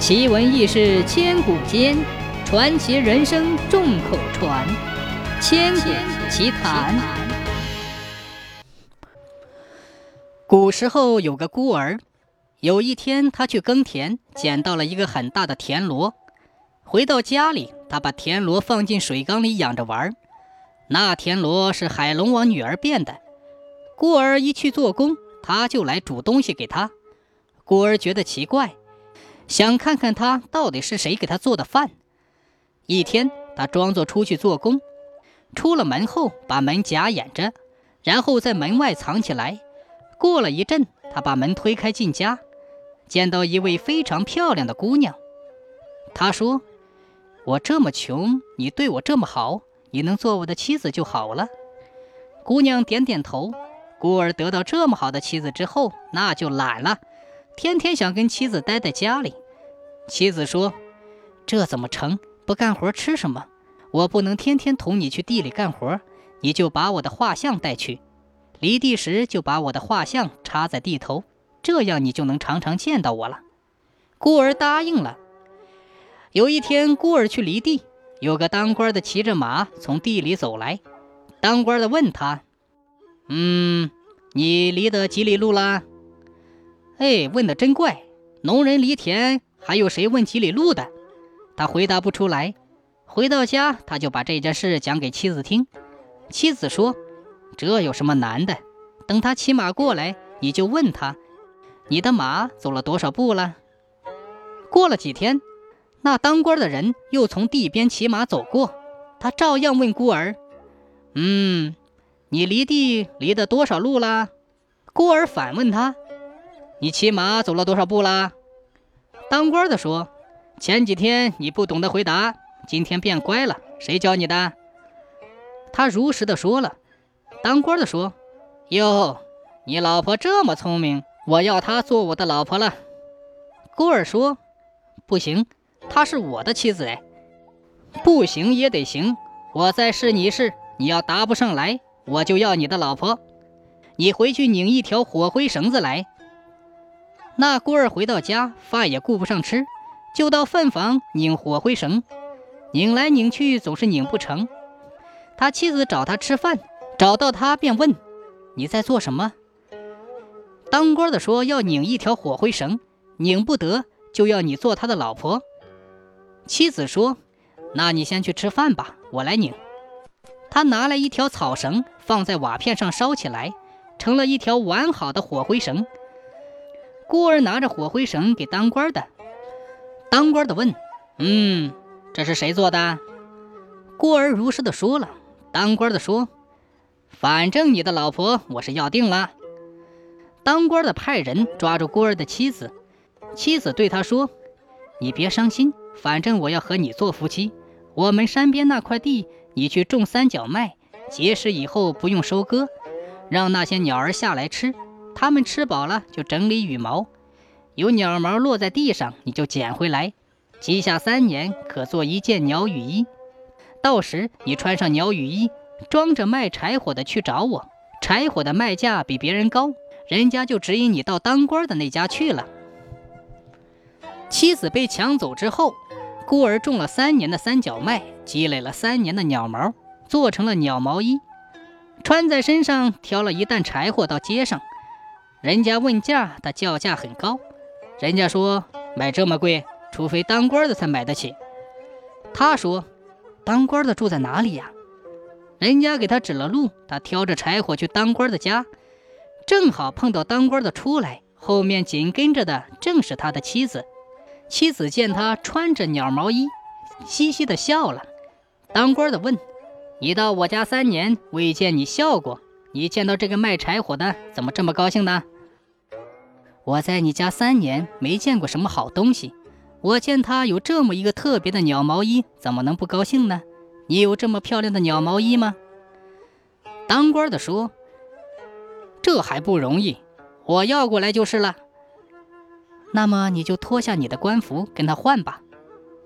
奇闻异事千古间，传奇人生众口传。千古奇谈。古时候有个孤儿，有一天他去耕田，捡到了一个很大的田螺。回到家里，他把田螺放进水缸里养着玩。那田螺是海龙王女儿变的。孤儿一去做工，他就来煮东西给他。孤儿觉得奇怪。想看看他到底是谁给他做的饭。一天，他装作出去做工，出了门后把门夹掩着，然后在门外藏起来。过了一阵，他把门推开进家，见到一位非常漂亮的姑娘。他说：“我这么穷，你对我这么好，你能做我的妻子就好了。”姑娘点点头。孤儿得到这么好的妻子之后，那就懒了。天天想跟妻子待在家里，妻子说：“这怎么成？不干活吃什么？我不能天天同你去地里干活，你就把我的画像带去，犁地时就把我的画像插在地头，这样你就能常常见到我了。”孤儿答应了。有一天，孤儿去犁地，有个当官的骑着马从地里走来，当官的问他：“嗯，你犁得几里路啦？”哎，问的真怪！农人犁田，还有谁问几里路的？他回答不出来。回到家，他就把这件事讲给妻子听。妻子说：“这有什么难的？等他骑马过来，你就问他，你的马走了多少步了。”过了几天，那当官的人又从地边骑马走过，他照样问孤儿：“嗯，你犁地犁的多少路了？”孤儿反问他。你骑马走了多少步啦？当官的说：“前几天你不懂得回答，今天变乖了。谁教你的？”他如实的说了。当官的说：“哟，你老婆这么聪明，我要她做我的老婆了。”孤儿说：“不行，她是我的妻子哎。”不行也得行，我再试你一试。你要答不上来，我就要你的老婆。你回去拧一条火灰绳子来。那孤儿回到家，饭也顾不上吃，就到粪房拧火灰绳，拧来拧去总是拧不成。他妻子找他吃饭，找到他便问：“你在做什么？”当官的说：“要拧一条火灰绳，拧不得就要你做他的老婆。”妻子说：“那你先去吃饭吧，我来拧。”他拿来一条草绳，放在瓦片上烧起来，成了一条完好的火灰绳。孤儿拿着火灰绳给当官的，当官的问：“嗯，这是谁做的？”孤儿如实的说了。当官的说：“反正你的老婆我是要定了。”当官的派人抓住孤儿的妻子，妻子对他说：“你别伤心，反正我要和你做夫妻。我们山边那块地，你去种三角麦，结实以后不用收割，让那些鸟儿下来吃。”它们吃饱了就整理羽毛，有鸟毛落在地上，你就捡回来，积下三年可做一件鸟羽衣。到时你穿上鸟羽衣，装着卖柴火的去找我，柴火的卖价比别人高，人家就指引你到当官的那家去了。妻子被抢走之后，孤儿种了三年的三角麦，积累了三年的鸟毛，做成了鸟毛衣，穿在身上，挑了一担柴火到街上。人家问价，他叫价很高。人家说买这么贵，除非当官的才买得起。他说：“当官的住在哪里呀？”人家给他指了路，他挑着柴火去当官的家，正好碰到当官的出来，后面紧跟着的正是他的妻子。妻子见他穿着鸟毛衣，嘻嘻的笑了。当官的问：“你到我家三年，未见你笑过。”你见到这个卖柴火的，怎么这么高兴呢？我在你家三年，没见过什么好东西。我见他有这么一个特别的鸟毛衣，怎么能不高兴呢？你有这么漂亮的鸟毛衣吗？当官的说：“这还不容易，我要过来就是了。那么你就脱下你的官服，跟他换吧。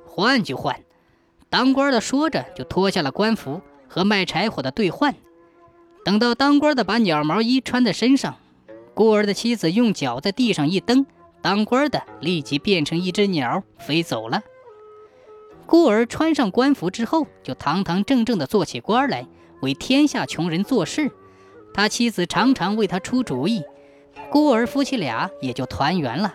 换就换。”当官的说着，就脱下了官服，和卖柴火的兑换。等到当官的把鸟毛衣穿在身上，孤儿的妻子用脚在地上一蹬，当官的立即变成一只鸟飞走了。孤儿穿上官服之后，就堂堂正正地做起官来，为天下穷人做事。他妻子常常为他出主意，孤儿夫妻俩也就团圆了。